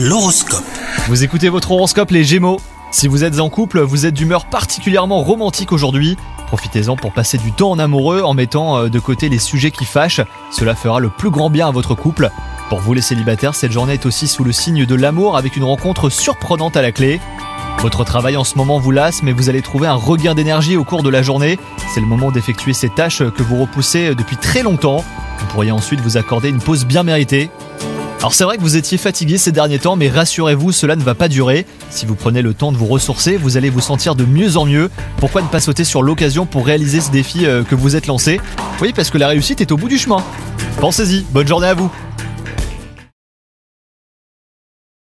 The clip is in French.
L'horoscope. Vous écoutez votre horoscope les Gémeaux. Si vous êtes en couple, vous êtes d'humeur particulièrement romantique aujourd'hui. Profitez-en pour passer du temps en amoureux en mettant euh, de côté les sujets qui fâchent. Cela fera le plus grand bien à votre couple. Pour vous les célibataires, cette journée est aussi sous le signe de l'amour avec une rencontre surprenante à la clé. Votre travail en ce moment vous lasse, mais vous allez trouver un regain d'énergie au cours de la journée. C'est le moment d'effectuer ces tâches que vous repoussez depuis très longtemps. Vous pourriez ensuite vous accorder une pause bien méritée. Alors c'est vrai que vous étiez fatigué ces derniers temps, mais rassurez-vous, cela ne va pas durer. Si vous prenez le temps de vous ressourcer, vous allez vous sentir de mieux en mieux. Pourquoi ne pas sauter sur l'occasion pour réaliser ce défi euh, que vous êtes lancé? Oui, parce que la réussite est au bout du chemin. Pensez-y, bonne journée à vous